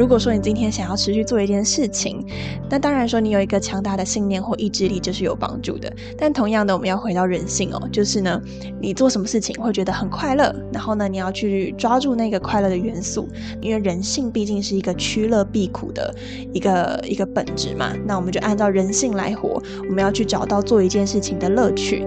如果说你今天想要持续做一件事情，那当然说你有一个强大的信念或意志力，这是有帮助的。但同样的，我们要回到人性哦，就是呢，你做什么事情会觉得很快乐，然后呢，你要去抓住那个快乐的元素，因为人性毕竟是一个趋乐避苦的一个一个本质嘛。那我们就按照人性来活，我们要去找到做一件事情的乐趣。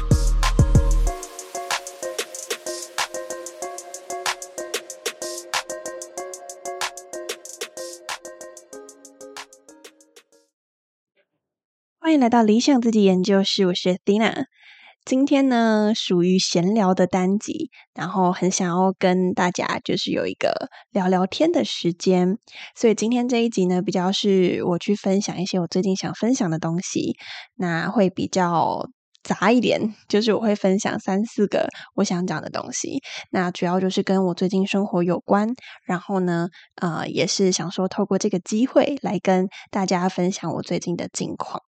欢迎来到理想自己研究室，我是 Dina。今天呢，属于闲聊的单集，然后很想要跟大家就是有一个聊聊天的时间，所以今天这一集呢，比较是我去分享一些我最近想分享的东西，那会比较杂一点，就是我会分享三四个我想讲的东西，那主要就是跟我最近生活有关，然后呢，呃，也是想说透过这个机会来跟大家分享我最近的近况。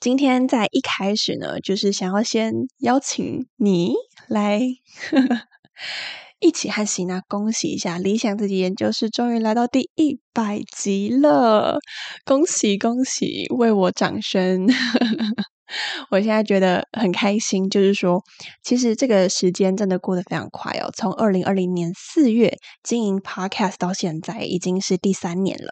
今天在一开始呢，就是想要先邀请你来 一起和喜娜恭喜一下，理想自己研究室终于来到第一百集了，恭喜恭喜，为我掌声！我现在觉得很开心，就是说，其实这个时间真的过得非常快哦。从二零二零年四月经营 Podcast 到现在，已经是第三年了。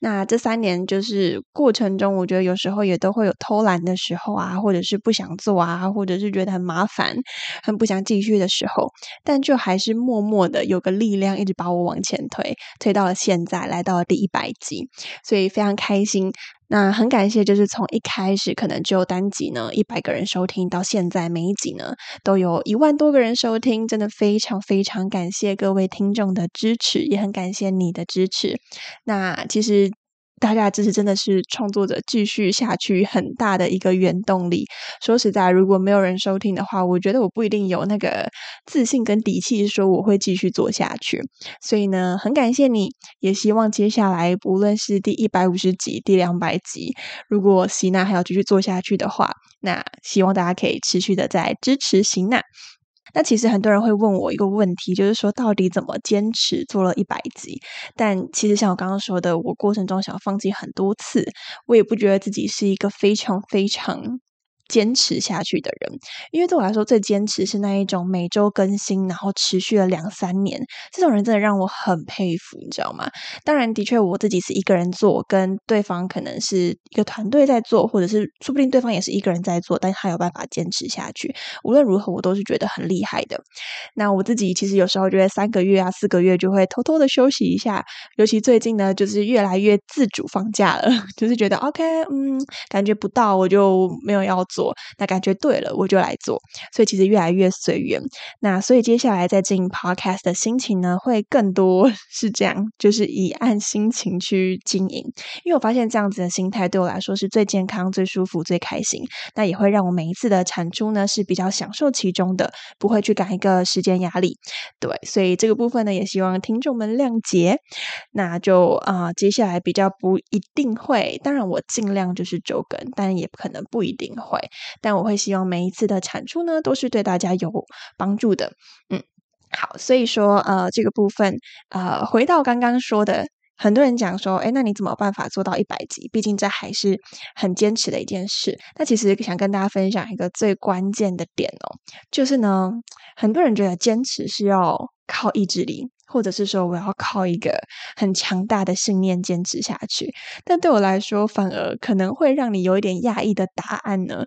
那这三年就是过程中，我觉得有时候也都会有偷懒的时候啊，或者是不想做啊，或者是觉得很麻烦、很不想继续的时候，但就还是默默的有个力量一直把我往前推，推到了现在，来到了第一百集，所以非常开心。那很感谢，就是从一开始可能只有单集呢，一百个人收听，到现在每一集呢都有一万多个人收听，真的非常非常感谢各位听众的支持，也很感谢你的支持。那其实。大家的支持真的是创作者继续下去很大的一个原动力。说实在，如果没有人收听的话，我觉得我不一定有那个自信跟底气说我会继续做下去。所以呢，很感谢你，也希望接下来无论是第一百五十集、第两百集，如果席娜还要继续做下去的话，那希望大家可以持续的在支持席娜。那其实很多人会问我一个问题，就是说到底怎么坚持做了一百集？但其实像我刚刚说的，我过程中想放弃很多次，我也不觉得自己是一个非常非常。坚持下去的人，因为对我来说最坚持是那一种每周更新，然后持续了两三年，这种人真的让我很佩服，你知道吗？当然，的确我自己是一个人做，跟对方可能是一个团队在做，或者是说不定对方也是一个人在做，但他有办法坚持下去。无论如何，我都是觉得很厉害的。那我自己其实有时候觉得三个月啊、四个月就会偷偷的休息一下，尤其最近呢，就是越来越自主放假了，就是觉得 OK，嗯，感觉不到我就没有要。做那感觉对了，我就来做，所以其实越来越随缘。那所以接下来在进行 podcast 的心情呢，会更多 是这样，就是以按心情去经营。因为我发现这样子的心态对我来说是最健康、最舒服、最开心。那也会让我每一次的产出呢是比较享受其中的，不会去赶一个时间压力。对，所以这个部分呢，也希望听众们谅解。那就啊，接下来比较不一定会，当然我尽量就是周更，但也可能不一定会。但我会希望每一次的产出呢，都是对大家有帮助的。嗯，好，所以说呃，这个部分呃，回到刚刚说的，很多人讲说，哎，那你怎么办法做到一百集？毕竟这还是很坚持的一件事。那其实想跟大家分享一个最关键的点哦，就是呢，很多人觉得坚持是要靠意志力。或者是说我要靠一个很强大的信念坚持下去，但对我来说，反而可能会让你有一点讶异的答案呢。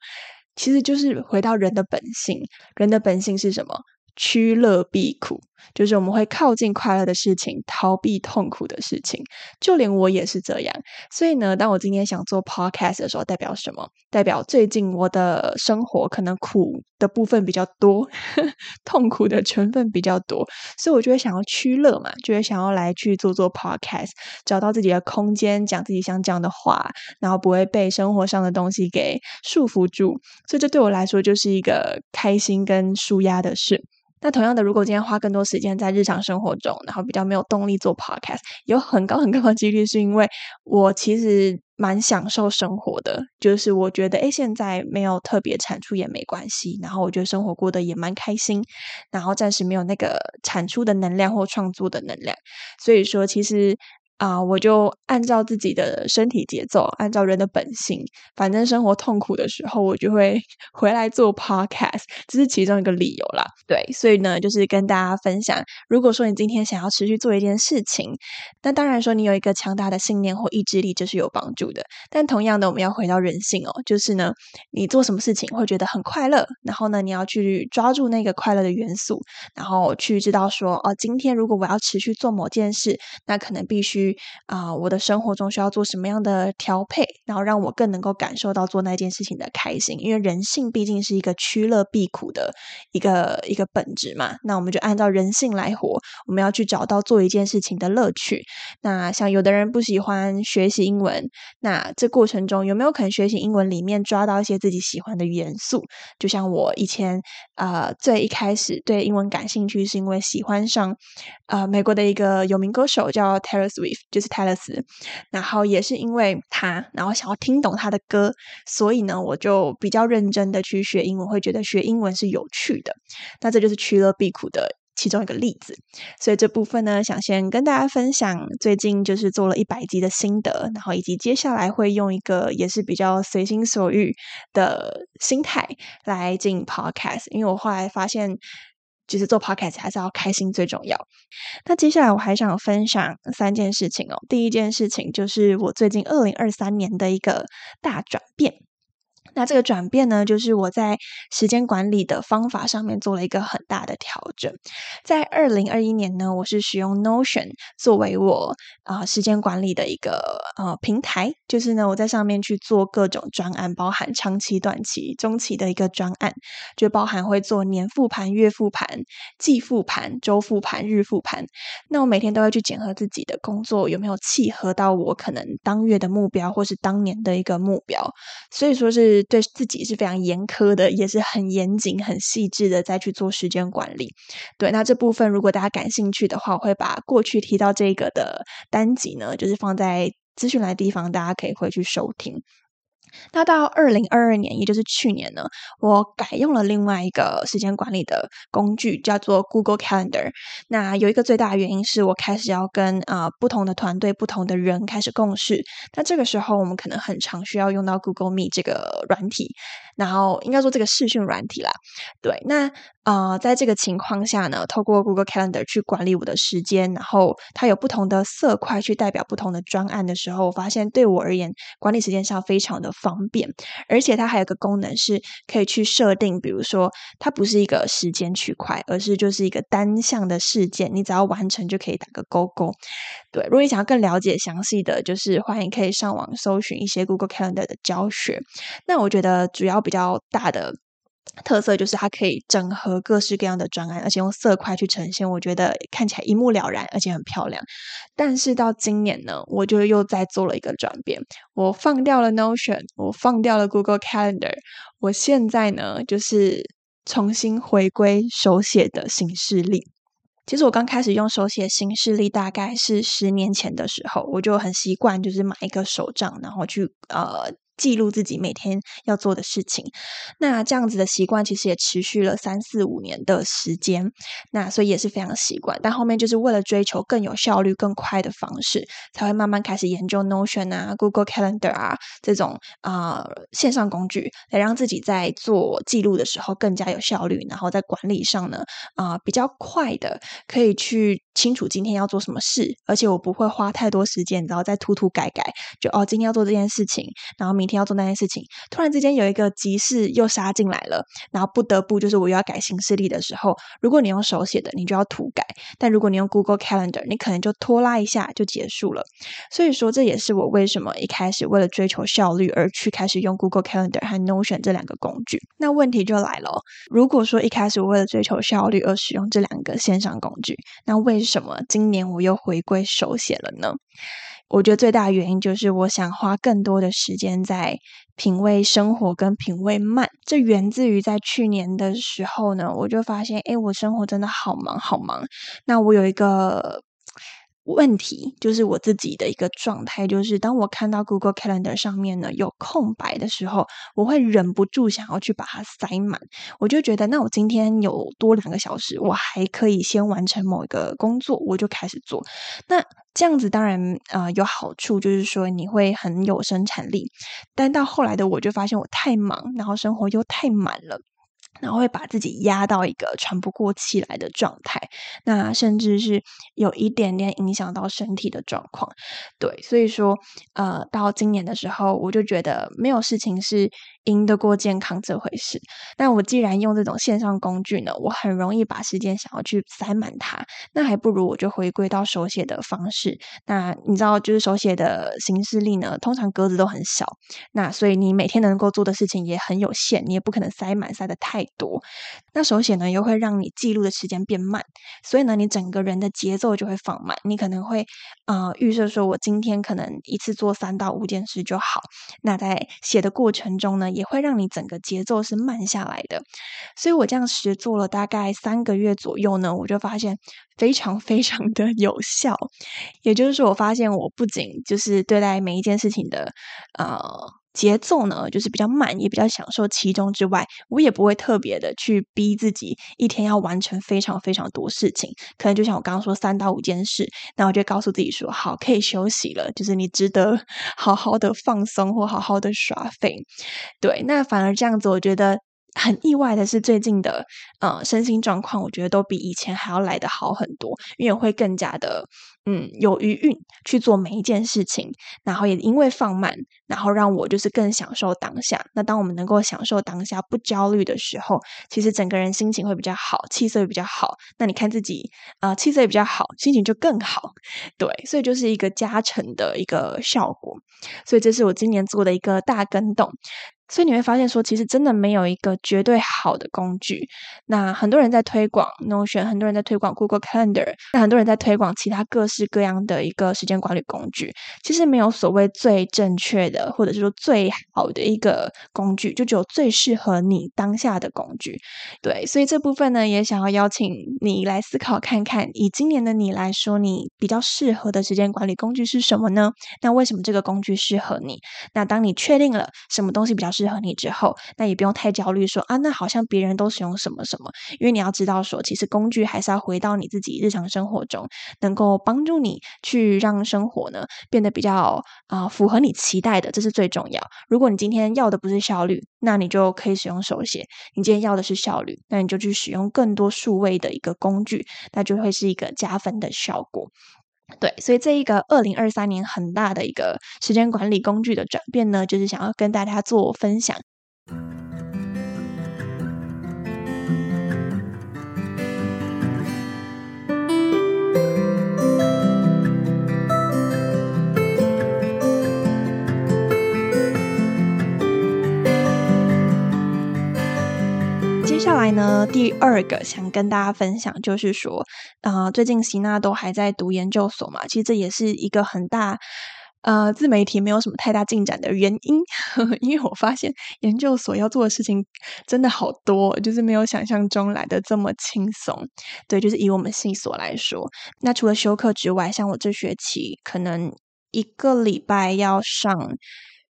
其实就是回到人的本性，人的本性是什么？趋乐避苦。就是我们会靠近快乐的事情，逃避痛苦的事情。就连我也是这样。所以呢，当我今天想做 podcast 的时候，代表什么？代表最近我的生活可能苦的部分比较多，痛苦的成分比较多，所以我就会想要趋乐嘛，就会想要来去做做 podcast，找到自己的空间，讲自己想讲的话，然后不会被生活上的东西给束缚住。所以这对我来说就是一个开心跟舒压的事。那同样的，如果今天花更多时间在日常生活中，然后比较没有动力做 podcast，有很高很高的几率是因为我其实蛮享受生活的，就是我觉得诶现在没有特别产出也没关系，然后我觉得生活过得也蛮开心，然后暂时没有那个产出的能量或创作的能量，所以说其实。啊，我就按照自己的身体节奏，按照人的本性，反正生活痛苦的时候，我就会 回来做 podcast，这是其中一个理由啦。对，所以呢，就是跟大家分享，如果说你今天想要持续做一件事情，那当然说你有一个强大的信念或意志力，这是有帮助的。但同样的，我们要回到人性哦，就是呢，你做什么事情会觉得很快乐，然后呢，你要去抓住那个快乐的元素，然后去知道说，哦，今天如果我要持续做某件事，那可能必须。啊，我的生活中需要做什么样的调配，然后让我更能够感受到做那件事情的开心。因为人性毕竟是一个趋乐避苦的一个一个本质嘛，那我们就按照人性来活。我们要去找到做一件事情的乐趣。那像有的人不喜欢学习英文，那这过程中有没有可能学习英文里面抓到一些自己喜欢的元素？就像我以前呃最一开始对英文感兴趣，是因为喜欢上呃美国的一个有名歌手叫 Taylor Swift。就是泰勒斯，然后也是因为他，然后想要听懂他的歌，所以呢，我就比较认真的去学英文，会觉得学英文是有趣的。那这就是趋乐避苦的其中一个例子。所以这部分呢，想先跟大家分享最近就是做了一百集的心得，然后以及接下来会用一个也是比较随心所欲的心态来进 podcast，因为我后来发现。就是做 podcast 还是要开心最重要。那接下来我还想分享三件事情哦。第一件事情就是我最近二零二三年的一个大转变。那这个转变呢，就是我在时间管理的方法上面做了一个很大的调整。在二零二一年呢，我是使用 Notion 作为我啊时间管理的一个呃平台，就是呢我在上面去做各种专案，包含长期、短期、中期的一个专案，就包含会做年复盘、月复盘、季复盘、周复盘、日复盘。那我每天都会去检核自己的工作有没有契合到我可能当月的目标，或是当年的一个目标。所以说是。对自己是非常严苛的，也是很严谨、很细致的，再去做时间管理。对，那这部分如果大家感兴趣的话，我会把过去提到这个的单集呢，就是放在资讯栏地方，大家可以回去收听。那到二零二二年，也就是去年呢，我改用了另外一个时间管理的工具，叫做 Google Calendar。那有一个最大的原因是我开始要跟啊不同的团队、不同的人开始共事。那这个时候，我们可能很常需要用到 Google Meet 这个软体，然后应该说这个视讯软体啦。对，那。啊，在这个情况下呢，透过 Google Calendar 去管理我的时间，然后它有不同的色块去代表不同的专案的时候，我发现对我而言管理时间上非常的方便，而且它还有个功能是可以去设定，比如说它不是一个时间区块，而是就是一个单向的事件，你只要完成就可以打个勾勾。对，如果你想要更了解详细的就是欢迎可以上网搜寻一些 Google Calendar 的教学。那我觉得主要比较大的。特色就是它可以整合各式各样的专案，而且用色块去呈现，我觉得看起来一目了然，而且很漂亮。但是到今年呢，我就又在做了一个转变，我放掉了 Notion，我放掉了 Google Calendar，我现在呢就是重新回归手写的形式力。其实我刚开始用手写新事例，大概是十年前的时候，我就很习惯，就是买一个手账，然后去呃。记录自己每天要做的事情，那这样子的习惯其实也持续了三四五年的时间，那所以也是非常习惯。但后面就是为了追求更有效率、更快的方式，才会慢慢开始研究 Notion 啊、Google Calendar 啊这种啊线上工具，来让自己在做记录的时候更加有效率，然后在管理上呢啊比较快的可以去。清楚今天要做什么事，而且我不会花太多时间，然后再涂涂改改，就哦今天要做这件事情，然后明天要做那件事情，突然之间有一个急事又杀进来了，然后不得不就是我又要改行事历的时候，如果你用手写的，你就要涂改；但如果你用 Google Calendar，你可能就拖拉一下就结束了。所以说，这也是我为什么一开始为了追求效率而去开始用 Google Calendar 和 Notion 这两个工具。那问题就来了，如果说一开始我为了追求效率而使用这两个线上工具，那为什么今年我又回归手写了呢？我觉得最大的原因就是我想花更多的时间在品味生活跟品味慢。这源自于在去年的时候呢，我就发现，哎，我生活真的好忙好忙。那我有一个。问题就是我自己的一个状态，就是当我看到 Google Calendar 上面呢有空白的时候，我会忍不住想要去把它塞满。我就觉得，那我今天有多两个小时，我还可以先完成某一个工作，我就开始做。那这样子当然呃有好处，就是说你会很有生产力。但到后来的我就发现我太忙，然后生活又太满了。然后会把自己压到一个喘不过气来的状态，那甚至是有一点点影响到身体的状况。对，所以说，呃，到今年的时候，我就觉得没有事情是赢得过健康这回事。那我既然用这种线上工具呢，我很容易把时间想要去塞满它，那还不如我就回归到手写的方式。那你知道，就是手写的形式力呢，通常格子都很小，那所以你每天能够做的事情也很有限，你也不可能塞满塞的太。多，那手写呢又会让你记录的时间变慢，所以呢，你整个人的节奏就会放慢。你可能会呃预设说，我今天可能一次做三到五件事就好。那在写的过程中呢，也会让你整个节奏是慢下来的。所以我这样实做了大概三个月左右呢，我就发现非常非常的有效。也就是说，我发现我不仅就是对待每一件事情的呃。节奏呢，就是比较慢，也比较享受其中之外，我也不会特别的去逼自己一天要完成非常非常多事情。可能就像我刚刚说三到五件事，那我就告诉自己说，好，可以休息了，就是你值得好好的放松或好好的耍废。对，那反而这样子，我觉得。很意外的是，最近的呃身心状况，我觉得都比以前还要来得好很多，因为会更加的嗯有余韵去做每一件事情，然后也因为放慢，然后让我就是更享受当下。那当我们能够享受当下，不焦虑的时候，其实整个人心情会比较好，气色也比较好。那你看自己啊，气色也比较好，心情就更好。对，所以就是一个加成的一个效果。所以这是我今年做的一个大跟动。所以你会发现，说其实真的没有一个绝对好的工具。那很多人在推广 Notion，很多人在推广 Google Calendar，那很多人在推广其他各式各样的一个时间管理工具。其实没有所谓最正确的，或者是说最好的一个工具，就只有最适合你当下的工具。对，所以这部分呢，也想要邀请你来思考看看，以今年的你来说，你比较适合的时间管理工具是什么呢？那为什么这个工具适合你？那当你确定了什么东西比较适合你之后，那也不用太焦虑，说啊，那好像别人都使用什么什么，因为你要知道，说其实工具还是要回到你自己日常生活中，能够帮助你去让生活呢变得比较啊符合你期待的，这是最重要。如果你今天要的不是效率，那你就可以使用手写；你今天要的是效率，那你就去使用更多数位的一个工具，那就会是一个加分的效果。对，所以这一个二零二三年很大的一个时间管理工具的转变呢，就是想要跟大家做分享。下来呢，第二个想跟大家分享就是说，啊，最近希娜都还在读研究所嘛，其实这也是一个很大，呃，自媒体没有什么太大进展的原因，呵 呵因为我发现研究所要做的事情真的好多，就是没有想象中来的这么轻松。对，就是以我们系所来说，那除了修课之外，像我这学期可能一个礼拜要上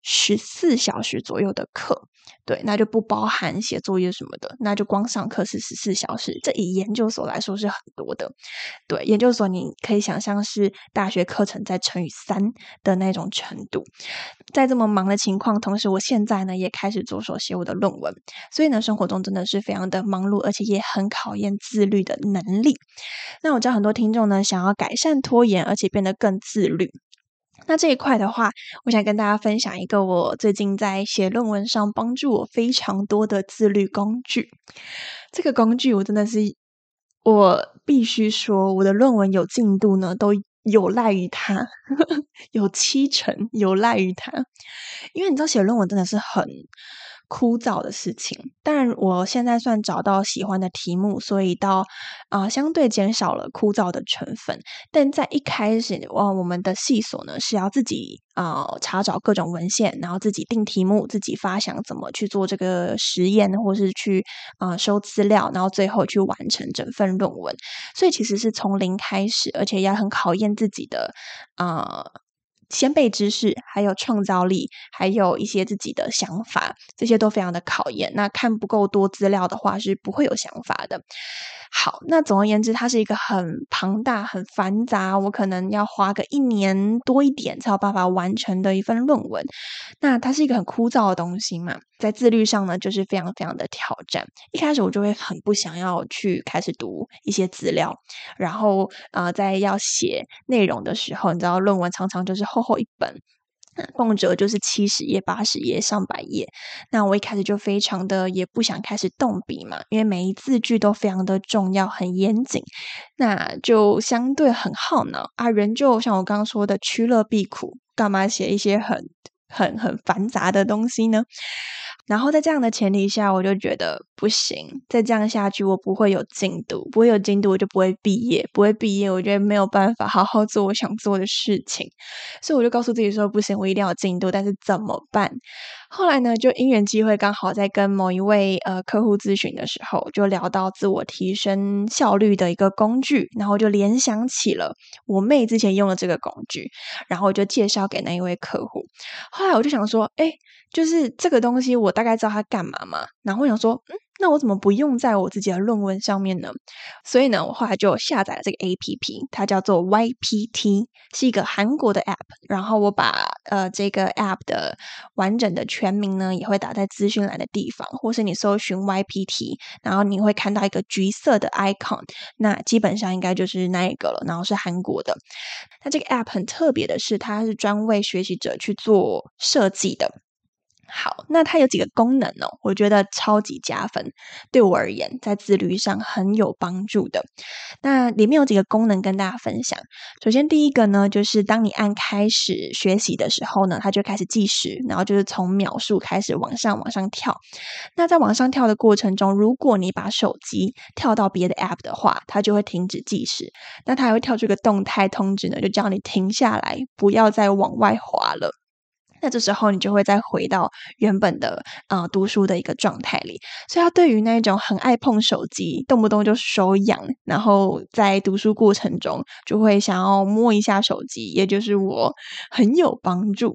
十四小时左右的课。对，那就不包含写作业什么的，那就光上课是十四小时，这以研究所来说是很多的。对，研究所你可以想象是大学课程再乘以三的那种程度。在这么忙的情况，同时我现在呢也开始着手写我的论文，所以呢生活中真的是非常的忙碌，而且也很考验自律的能力。那我知道很多听众呢想要改善拖延，而且变得更自律。那这一块的话，我想跟大家分享一个我最近在写论文上帮助我非常多的自律工具。这个工具我真的是，我必须说，我的论文有进度呢，都有赖于它，有七成有赖于它。因为你知道，写论文真的是很。枯燥的事情，但我现在算找到喜欢的题目，所以到啊相对减少了枯燥的成分。但在一开始，哇，我们的系所呢是要自己啊查找各种文献，然后自己定题目，自己发想怎么去做这个实验，或是去啊收资料，然后最后去完成整份论文。所以其实是从零开始，而且也很考验自己的啊。先辈知识，还有创造力，还有一些自己的想法，这些都非常的考验。那看不够多资料的话，是不会有想法的。好，那总而言之，它是一个很庞大、很繁杂，我可能要花个一年多一点才有办法完成的一份论文。那它是一个很枯燥的东西嘛，在自律上呢，就是非常非常的挑战。一开始我就会很不想要去开始读一些资料，然后啊，在要写内容的时候，你知道，论文常常就是厚厚一本。动辄就是七十页、八十页、上百页。那我一开始就非常的也不想开始动笔嘛，因为每一字句都非常的重要、很严谨，那就相对很耗脑啊。人就像我刚刚说的，趋乐避苦，干嘛写一些很、很、很繁杂的东西呢？然后在这样的前提下，我就觉得不行，再这样下去我不会有进度，不会有进度我就不会毕业，不会毕业我觉得没有办法好好做我想做的事情，所以我就告诉自己说不行，我一定要有进度，但是怎么办？后来呢，就因缘机会，刚好在跟某一位呃客户咨询的时候，就聊到自我提升效率的一个工具，然后就联想起了我妹之前用的这个工具，然后就介绍给那一位客户。后来我就想说，哎。就是这个东西，我大概知道它干嘛嘛。然后我想说，嗯，那我怎么不用在我自己的论文上面呢？所以呢，我后来就下载了这个 A P P，它叫做 Y P T，是一个韩国的 App。然后我把呃这个 App 的完整的全名呢，也会打在资讯栏的地方，或是你搜寻 Y P T，然后你会看到一个橘色的 icon，那基本上应该就是那一个了。然后是韩国的。那这个 App 很特别的是，它是专为学习者去做设计的。好，那它有几个功能哦，我觉得超级加分，对我而言，在自律上很有帮助的。那里面有几个功能跟大家分享。首先，第一个呢，就是当你按开始学习的时候呢，它就开始计时，然后就是从秒数开始往上往上跳。那在往上跳的过程中，如果你把手机跳到别的 App 的话，它就会停止计时。那它还会跳出一个动态通知呢，就叫你停下来，不要再往外滑了。那这时候你就会再回到原本的啊读书的一个状态里，所以他对于那种很爱碰手机、动不动就手痒，然后在读书过程中就会想要摸一下手机，也就是我很有帮助。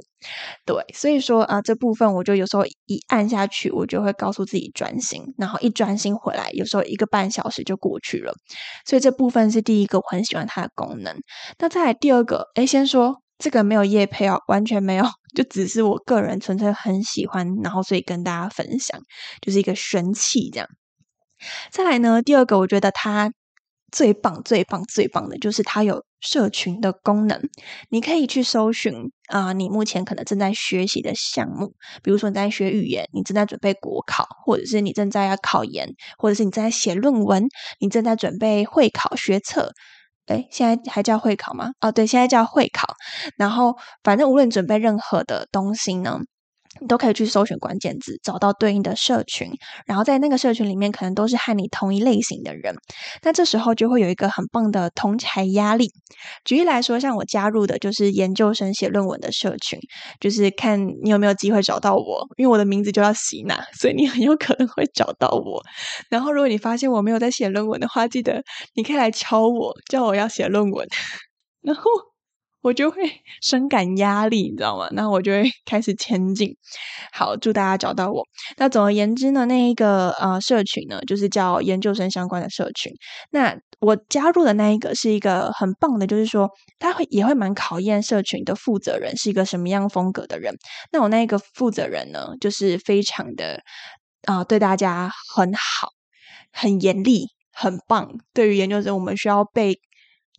对，所以说啊这部分我就有时候一按下去，我就会告诉自己专心，然后一专心回来，有时候一个半小时就过去了。所以这部分是第一个我很喜欢它的功能。那再来第二个，哎，先说。这个没有夜配哦，完全没有，就只是我个人纯粹很喜欢，然后所以跟大家分享，就是一个神器这样。再来呢，第二个我觉得它最棒、最棒、最棒的就是它有社群的功能，你可以去搜寻啊，你目前可能正在学习的项目，比如说你在学语言，你正在准备国考，或者是你正在要考研，或者是你正在写论文，你正在准备会考学测。哎，现在还叫会考吗？哦，对，现在叫会考。然后，反正无论准备任何的东西呢。你都可以去搜寻关键字，找到对应的社群，然后在那个社群里面，可能都是和你同一类型的人。那这时候就会有一个很棒的同才压力。举例来说，像我加入的就是研究生写论文的社群，就是看你有没有机会找到我，因为我的名字就要洗娜，所以你很有可能会找到我。然后，如果你发现我没有在写论文的话，记得你可以来敲我，叫我要写论文。然后。我就会 深感压力，你知道吗？那我就会开始前进。好，祝大家找到我。那总而言之呢，那一个呃社群呢，就是叫研究生相关的社群。那我加入的那一个是一个很棒的，就是说他会也会蛮考验社群的负责人是一个什么样风格的人。那我那一个负责人呢，就是非常的啊，对大家很好，很严厉，很棒。对于研究生，我们需要被。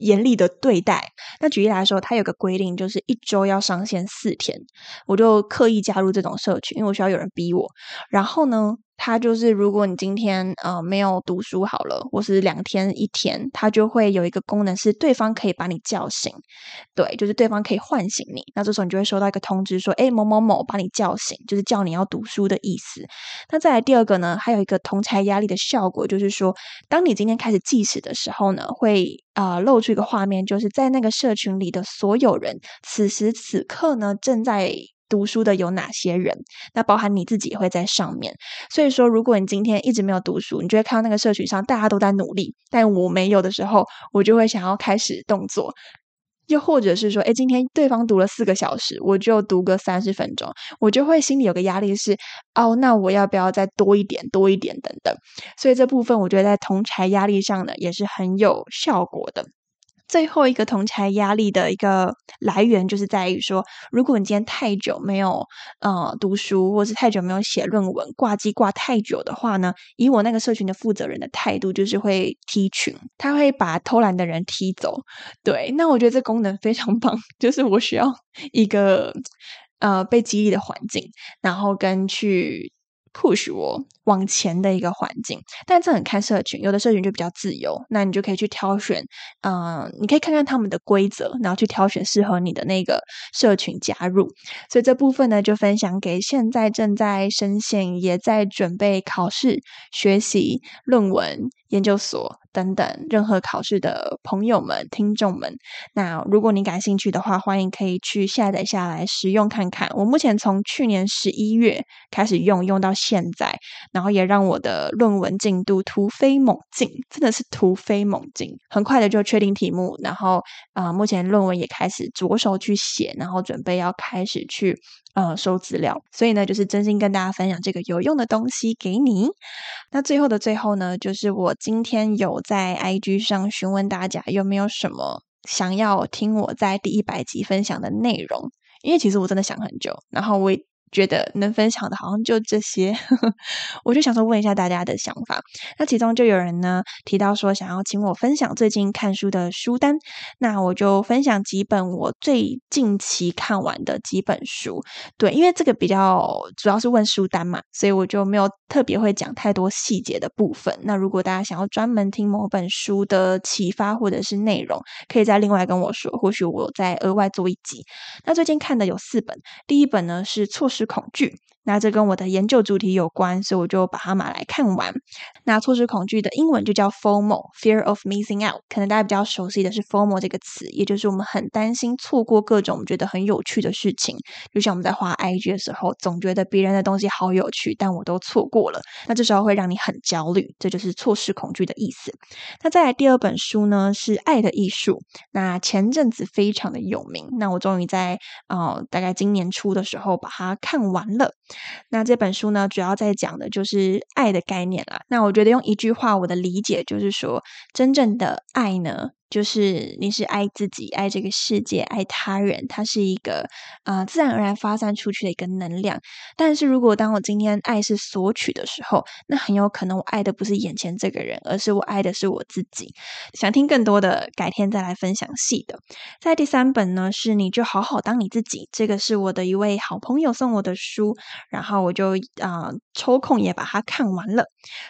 严厉的对待。那举例来说，他有个规定，就是一周要上线四天。我就刻意加入这种社群，因为我需要有人逼我。然后呢？它就是，如果你今天呃没有读书好了，或是两天一天，它就会有一个功能是对方可以把你叫醒，对，就是对方可以唤醒你。那这时候你就会收到一个通知，说，哎，某某某把你叫醒，就是叫你要读书的意思。那再来第二个呢，还有一个同才压力的效果，就是说，当你今天开始计时的时候呢，会啊露出一个画面，就是在那个社群里的所有人，此时此刻呢正在。读书的有哪些人？那包含你自己也会在上面。所以说，如果你今天一直没有读书，你就会看到那个社群上大家都在努力，但我没有的时候，我就会想要开始动作。又或者是说，哎，今天对方读了四个小时，我就读个三十分钟，我就会心里有个压力是，哦，那我要不要再多一点、多一点等等？所以这部分我觉得在同才压力上呢，也是很有效果的。最后一个同才压力的一个来源，就是在于说，如果你今天太久没有呃读书，或是太久没有写论文，挂机挂太久的话呢，以我那个社群的负责人的态度，就是会踢群，他会把偷懒的人踢走。对，那我觉得这功能非常棒，就是我需要一个呃被激励的环境，然后跟去。push 我往前的一个环境，但这很看社群，有的社群就比较自由，那你就可以去挑选，嗯，你可以看看他们的规则，然后去挑选适合你的那个社群加入。所以这部分呢，就分享给现在正在深陷、也在准备考试、学习论文。研究所等等，任何考试的朋友们、听众们，那如果你感兴趣的话，欢迎可以去下载下来使用看看。我目前从去年十一月开始用，用到现在，然后也让我的论文进度突飞猛进，真的是突飞猛进，很快的就确定题目，然后啊，目前论文也开始着手去写，然后准备要开始去。呃，收资料，所以呢，就是真心跟大家分享这个有用的东西给你。那最后的最后呢，就是我今天有在 IG 上询问大家有没有什么想要听我在第一百集分享的内容，因为其实我真的想很久，然后我也。觉得能分享的好像就这些，我就想说问一下大家的想法。那其中就有人呢提到说想要请我分享最近看书的书单，那我就分享几本我最近期看完的几本书。对，因为这个比较主要是问书单嘛，所以我就没有特别会讲太多细节的部分。那如果大家想要专门听某本书的启发或者是内容，可以再另外跟我说，或许我再额外做一集。那最近看的有四本，第一本呢是错失失。恐惧，那这跟我的研究主题有关，所以我就把它买来看完。那错失恐惧的英文就叫 FOMO，Fear of Missing Out。可能大家比较熟悉的是 FOMO 这个词，也就是我们很担心错过各种觉得很有趣的事情。就像我们在画 IG 的时候，总觉得别人的东西好有趣，但我都错过了。那这时候会让你很焦虑，这就是错失恐惧的意思。那再来第二本书呢，是《爱的艺术》。那前阵子非常的有名，那我终于在呃大概今年初的时候把它看。看完了，那这本书呢，主要在讲的就是爱的概念啦。那我觉得用一句话，我的理解就是说，真正的爱呢。就是你是爱自己、爱这个世界、爱他人，它是一个啊自然而然发散出去的一个能量。但是如果当我今天爱是索取的时候，那很有可能我爱的不是眼前这个人，而是我爱的是我自己。想听更多的，改天再来分享细的。在第三本呢，是你就好好当你自己，这个是我的一位好朋友送我的书，然后我就啊抽空也把它看完了。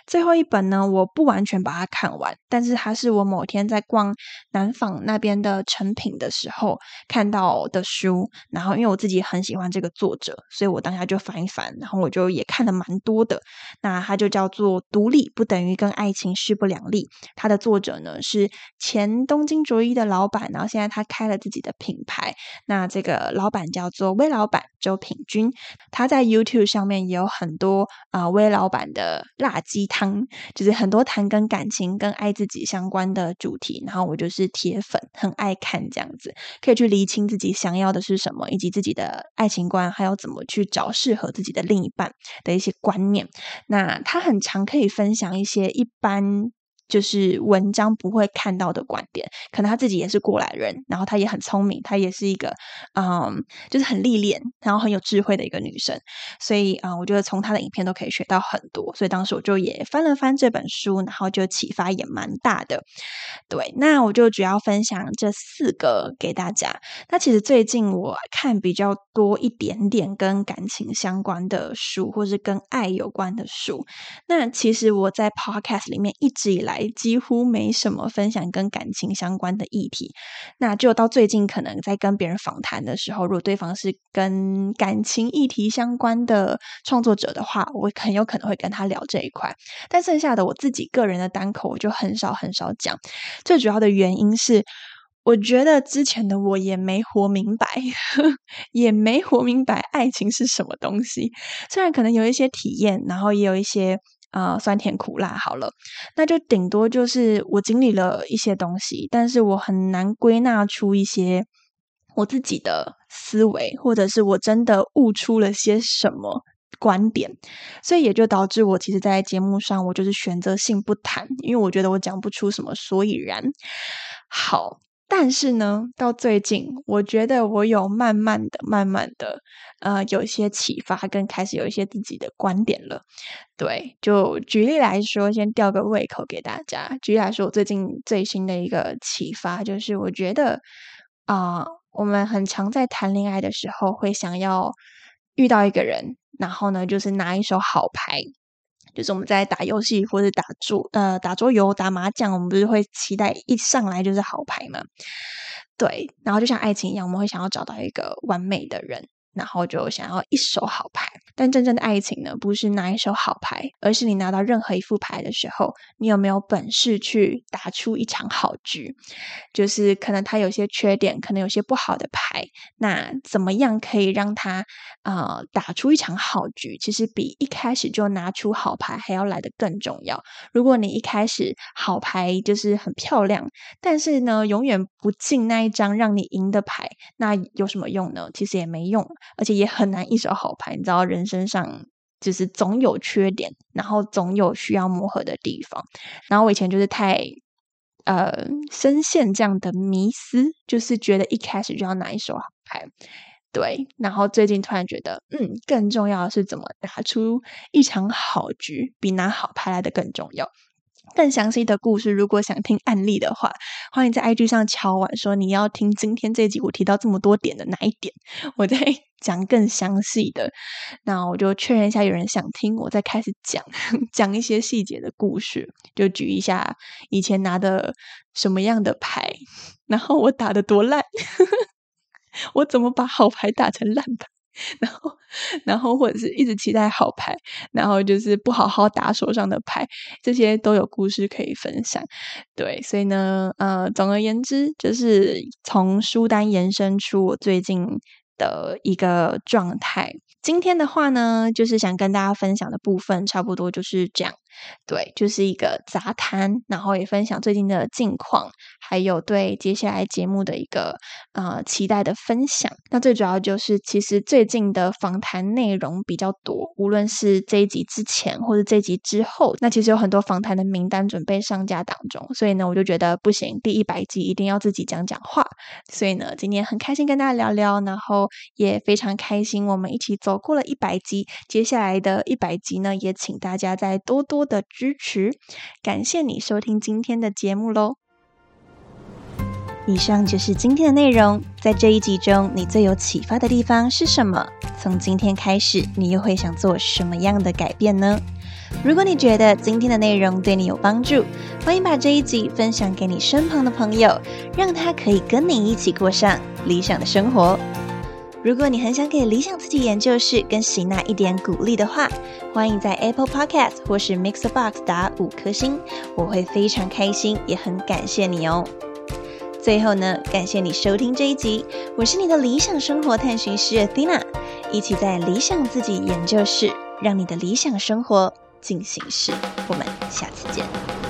最后一本呢，我不完全把它看完，但是它是我某天在逛。南纺那边的成品的时候看到的书，然后因为我自己很喜欢这个作者，所以我当下就翻一翻，然后我就也看了蛮多的。那它就叫做《独立不等于跟爱情势不两立》，它的作者呢是前东京卓一的老板，然后现在他开了自己的品牌。那这个老板叫做魏老板周品君，他在 YouTube 上面也有很多啊威老板的辣鸡汤，就是很多谈跟感情、跟爱自己相关的主题。然后我就是铁粉，很爱看这样子，可以去厘清自己想要的是什么，以及自己的爱情观，还有怎么去找适合自己的另一半的一些观念。那他很常可以分享一些一般。就是文章不会看到的观点，可能他自己也是过来人，然后他也很聪明，他也是一个嗯，就是很历练，然后很有智慧的一个女生，所以啊，我觉得从她的影片都可以学到很多，所以当时我就也翻了翻这本书，然后就启发也蛮大的。对，那我就主要分享这四个给大家。那其实最近我看比较多一点点跟感情相关的书，或是跟爱有关的书。那其实我在 Podcast 里面一直以来。几乎没什么分享跟感情相关的议题，那就到最近可能在跟别人访谈的时候，如果对方是跟感情议题相关的创作者的话，我很有可能会跟他聊这一块。但剩下的我自己个人的单口，我就很少很少讲。最主要的原因是，我觉得之前的我也没活明白，也没活明白爱情是什么东西。虽然可能有一些体验，然后也有一些。啊，酸甜苦辣好了，那就顶多就是我经历了一些东西，但是我很难归纳出一些我自己的思维，或者是我真的悟出了些什么观点，所以也就导致我其实，在节目上我就是选择性不谈，因为我觉得我讲不出什么所以然。好。但是呢，到最近，我觉得我有慢慢的、慢慢的，呃，有一些启发，跟开始有一些自己的观点了。对，就举例来说，先吊个胃口给大家。举例来说，我最近最新的一个启发就是，我觉得啊，我们很常在谈恋爱的时候，会想要遇到一个人，然后呢，就是拿一手好牌。就是我们在打游戏或者打桌呃打桌游打麻将，我们不是会期待一上来就是好牌吗？对，然后就像爱情一样，我们会想要找到一个完美的人。然后就想要一手好牌，但真正的爱情呢，不是拿一手好牌，而是你拿到任何一副牌的时候，你有没有本事去打出一场好局？就是可能他有些缺点，可能有些不好的牌，那怎么样可以让他呃打出一场好局？其实比一开始就拿出好牌还要来的更重要。如果你一开始好牌就是很漂亮，但是呢永远不进那一张让你赢的牌，那有什么用呢？其实也没用。而且也很难一手好牌，你知道，人身上就是总有缺点，然后总有需要磨合的地方。然后我以前就是太呃深陷这样的迷思，就是觉得一开始就要拿一手好牌，对。然后最近突然觉得，嗯，更重要的是怎么打出一场好局，比拿好牌来的更重要。更详细的故事，如果想听案例的话，欢迎在 IG 上敲完说你要听今天这集我提到这么多点的哪一点，我在讲更详细的。那我就确认一下有人想听，我再开始讲 讲一些细节的故事，就举一下以前拿的什么样的牌，然后我打的多烂，我怎么把好牌打成烂牌。然后，然后或者是一直期待好牌，然后就是不好好打手上的牌，这些都有故事可以分享。对，所以呢，呃，总而言之，就是从书单延伸出我最近的一个状态。今天的话呢，就是想跟大家分享的部分，差不多就是这样。对，就是一个杂谈，然后也分享最近的近况，还有对接下来节目的一个呃期待的分享。那最主要就是，其实最近的访谈内容比较多，无论是这一集之前或者这一集之后，那其实有很多访谈的名单准备上架当中。所以呢，我就觉得不行，第一百集一定要自己讲讲话。所以呢，今天很开心跟大家聊聊，然后也非常开心我们一起走过了一百集。接下来的一百集呢，也请大家再多的支持，感谢你收听今天的节目喽。以上就是今天的内容，在这一集中，你最有启发的地方是什么？从今天开始，你又会想做什么样的改变呢？如果你觉得今天的内容对你有帮助，欢迎把这一集分享给你身旁的朋友，让他可以跟你一起过上理想的生活。如果你很想给理想自己研究室跟喜娜一点鼓励的话，欢迎在 Apple Podcast 或是 Mixbox 打五颗星，我会非常开心，也很感谢你哦。最后呢，感谢你收听这一集，我是你的理想生活探寻师 Athena，一起在理想自己研究室让你的理想生活进行式。我们下次见。